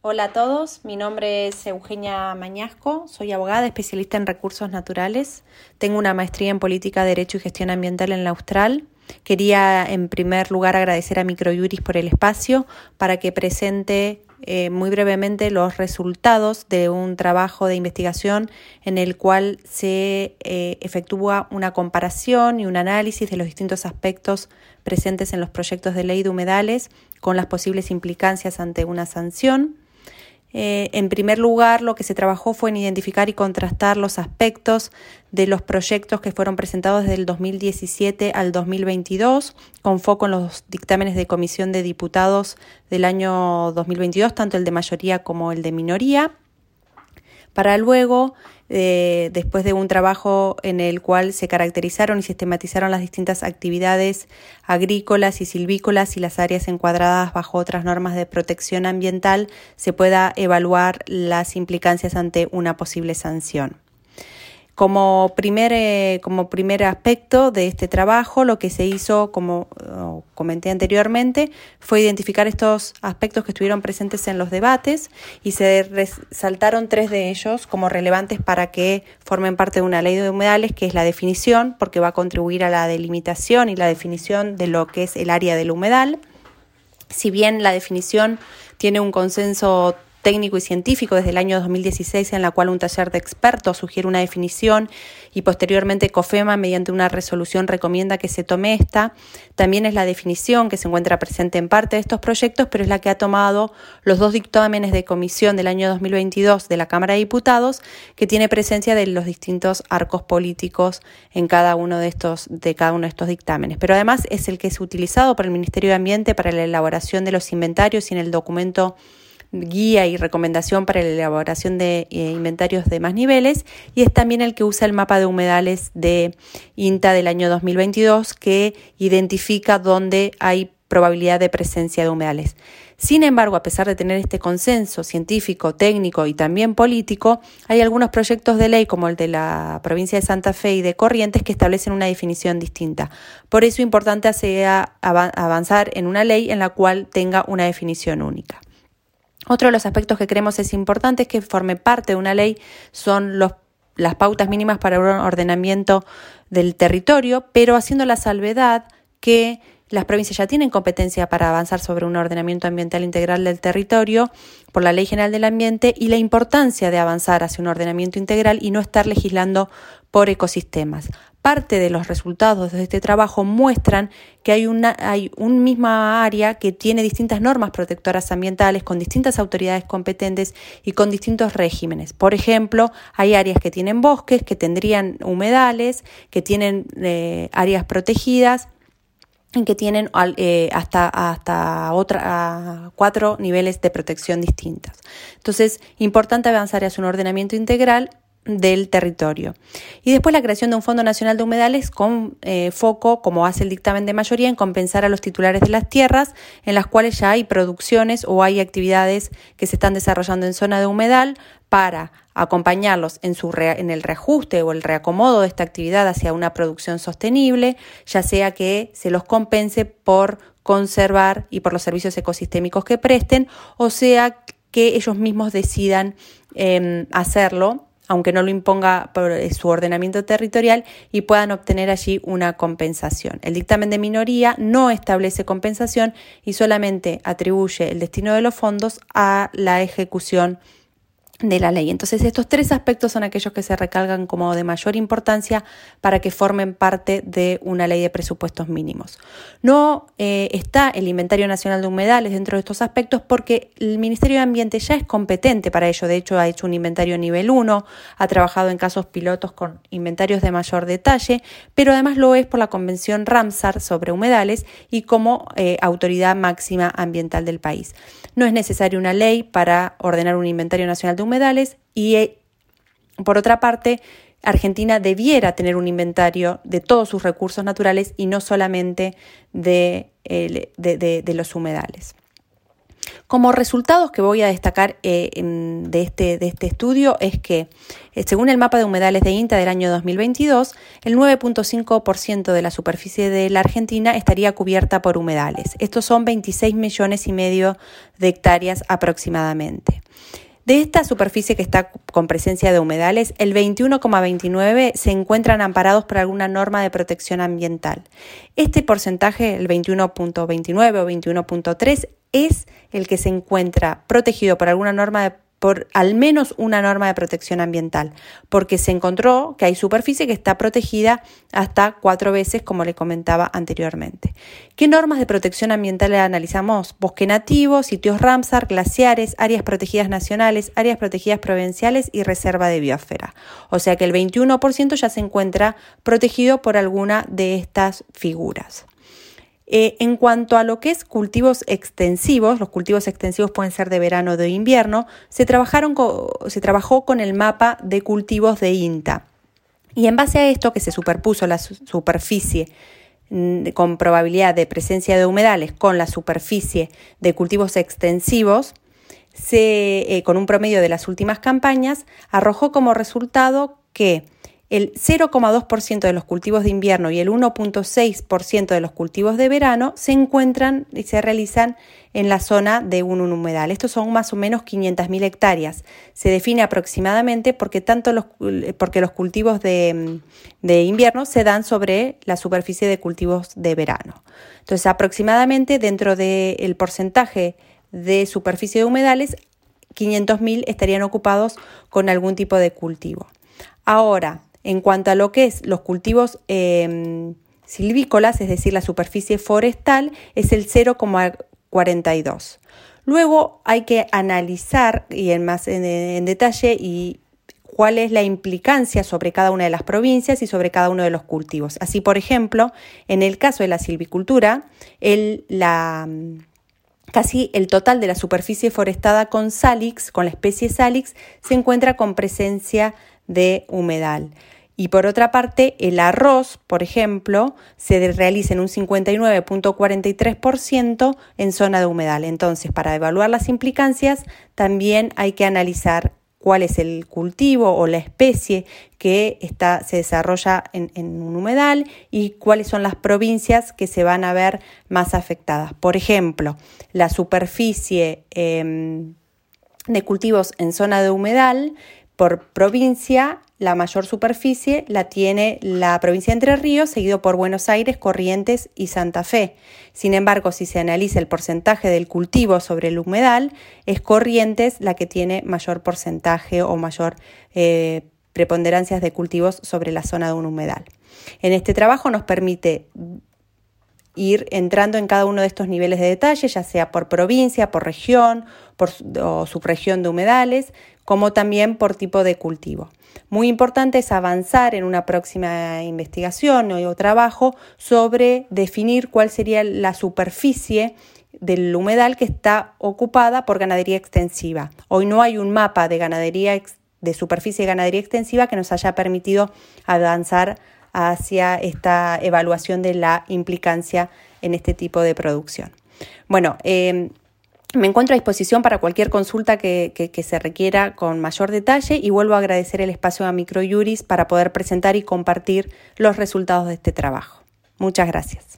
Hola a todos, mi nombre es Eugenia Mañasco, soy abogada especialista en recursos naturales, tengo una maestría en política, derecho y gestión ambiental en la Austral. Quería en primer lugar agradecer a Microjuris por el espacio para que presente eh, muy brevemente los resultados de un trabajo de investigación en el cual se eh, efectúa una comparación y un análisis de los distintos aspectos presentes en los proyectos de ley de humedales con las posibles implicancias ante una sanción. Eh, en primer lugar, lo que se trabajó fue en identificar y contrastar los aspectos de los proyectos que fueron presentados desde el 2017 al 2022, con foco en los dictámenes de comisión de diputados del año 2022, tanto el de mayoría como el de minoría, para luego eh, después de un trabajo en el cual se caracterizaron y sistematizaron las distintas actividades agrícolas y silvícolas y las áreas encuadradas bajo otras normas de protección ambiental, se pueda evaluar las implicancias ante una posible sanción. Como primer, eh, como primer aspecto de este trabajo, lo que se hizo, como comenté anteriormente, fue identificar estos aspectos que estuvieron presentes en los debates y se resaltaron tres de ellos como relevantes para que formen parte de una ley de humedales, que es la definición, porque va a contribuir a la delimitación y la definición de lo que es el área del humedal. Si bien la definición tiene un consenso técnico y científico desde el año 2016 en la cual un taller de expertos sugiere una definición y posteriormente COFEMA mediante una resolución recomienda que se tome esta. También es la definición que se encuentra presente en parte de estos proyectos, pero es la que ha tomado los dos dictámenes de comisión del año 2022 de la Cámara de Diputados, que tiene presencia de los distintos arcos políticos en cada uno de estos de cada uno de estos dictámenes. Pero además es el que es utilizado por el Ministerio de Ambiente para la elaboración de los inventarios y en el documento guía y recomendación para la elaboración de eh, inventarios de más niveles y es también el que usa el mapa de humedales de INTA del año 2022 que identifica dónde hay probabilidad de presencia de humedales. Sin embargo, a pesar de tener este consenso científico, técnico y también político, hay algunos proyectos de ley como el de la provincia de Santa Fe y de Corrientes que establecen una definición distinta. Por eso es importante avanzar en una ley en la cual tenga una definición única. Otro de los aspectos que creemos es importante es que forme parte de una ley son las pautas mínimas para un ordenamiento del territorio, pero haciendo la salvedad que las provincias ya tienen competencia para avanzar sobre un ordenamiento ambiental integral del territorio por la Ley General del Ambiente y la importancia de avanzar hacia un ordenamiento integral y no estar legislando por ecosistemas. Parte de los resultados de este trabajo muestran que hay una hay un misma área que tiene distintas normas protectoras ambientales con distintas autoridades competentes y con distintos regímenes. Por ejemplo, hay áreas que tienen bosques, que tendrían humedales, que tienen eh, áreas protegidas y que tienen eh, hasta, hasta otra, cuatro niveles de protección distintas. Entonces, importante avanzar hacia un ordenamiento integral del territorio. Y después la creación de un Fondo Nacional de Humedales con eh, foco, como hace el dictamen de mayoría, en compensar a los titulares de las tierras en las cuales ya hay producciones o hay actividades que se están desarrollando en zona de humedal para acompañarlos en, su en el reajuste o el reacomodo de esta actividad hacia una producción sostenible, ya sea que se los compense por conservar y por los servicios ecosistémicos que presten, o sea que ellos mismos decidan em, hacerlo aunque no lo imponga por eh, su ordenamiento territorial, y puedan obtener allí una compensación. El dictamen de minoría no establece compensación y solamente atribuye el destino de los fondos a la ejecución de la ley. Entonces, estos tres aspectos son aquellos que se recalgan como de mayor importancia para que formen parte de una ley de presupuestos mínimos. No eh, está el Inventario Nacional de Humedales dentro de estos aspectos porque el Ministerio de Ambiente ya es competente para ello. De hecho, ha hecho un inventario nivel 1, ha trabajado en casos pilotos con inventarios de mayor detalle, pero además lo es por la Convención Ramsar sobre humedales y como eh, autoridad máxima ambiental del país. No es necesaria una ley para ordenar un inventario nacional de humedales y, eh, por otra parte, Argentina debiera tener un inventario de todos sus recursos naturales y no solamente de, de, los humedales. Como resultados que voy a destacar eh, de, este, de, este, estudio es que, eh, según el mapa de humedales de INTA del año 2022, el 9.5% de la superficie de la Argentina estaría cubierta por humedales. Estos son 26 millones y medio de hectáreas aproximadamente. De esta superficie que está con presencia de humedales, el 21,29 se encuentran amparados por alguna norma de protección ambiental. Este porcentaje, el 21.29 o 21.3, es el que se encuentra protegido por alguna norma de por al menos una norma de protección ambiental, porque se encontró que hay superficie que está protegida hasta cuatro veces, como le comentaba anteriormente. ¿Qué normas de protección ambiental analizamos? Bosque nativo, sitios Ramsar, glaciares, áreas protegidas nacionales, áreas protegidas provinciales y reserva de biosfera. O sea que el 21% ya se encuentra protegido por alguna de estas figuras. Eh, en cuanto a lo que es cultivos extensivos, los cultivos extensivos pueden ser de verano o de invierno, se, trabajaron se trabajó con el mapa de cultivos de INTA. Y en base a esto, que se superpuso la superficie mm, con probabilidad de presencia de humedales con la superficie de cultivos extensivos, eh, con un promedio de las últimas campañas, arrojó como resultado que el 0,2% de los cultivos de invierno y el 1,6% de los cultivos de verano se encuentran y se realizan en la zona de un humedal. Estos son más o menos 500.000 hectáreas. Se define aproximadamente porque, tanto los, porque los cultivos de, de invierno se dan sobre la superficie de cultivos de verano. Entonces, aproximadamente dentro del porcentaje de superficie de humedales, 500.000 estarían ocupados con algún tipo de cultivo. Ahora, en cuanto a lo que es los cultivos em, silvícolas, es decir, la superficie forestal, es el 0,42. Luego hay que analizar y en más en, detalle y cuál es la implicancia sobre cada una de las provincias y sobre cada uno de los cultivos. Así, por ejemplo, en el caso de la silvicultura, el, la, casi el total de la superficie forestada con Salix, con la especie Salix, se encuentra con presencia de humedal. Y por otra parte, el arroz, por ejemplo, se realiza en un 59.43% en zona de humedal. Entonces, para evaluar las implicancias, también hay que analizar cuál es el cultivo o la especie que está, se desarrolla en, un humedal y cuáles son las provincias que se van a ver más afectadas. Por ejemplo, la superficie em, de cultivos en zona de humedal por provincia la mayor superficie la tiene la provincia de Entre Ríos, seguido por Buenos Aires, Corrientes y Santa Fe. Sin embargo, si se analiza el porcentaje del cultivo sobre el humedal, es Corrientes la que tiene mayor porcentaje o mayor eh, preponderancias de cultivos sobre la zona de un humedal. En este trabajo nos permite ir entrando en cada uno de estos niveles de detalle, ya sea por provincia, por región, por, o subregión de humedales, como también por tipo de cultivo. Muy importante es avanzar en una próxima investigación o trabajo sobre definir cuál sería la superficie del humedal que está ocupada por ganadería extensiva. Hoy no hay un mapa de ganadería de superficie de ganadería extensiva que nos haya permitido avanzar hacia esta evaluación de la implicancia en este tipo de producción. Bueno, eh, me encuentro a disposición para cualquier consulta que, se requiera con mayor detalle y vuelvo a agradecer el espacio a Microjuris para poder presentar y compartir los resultados de este trabajo. Muchas gracias.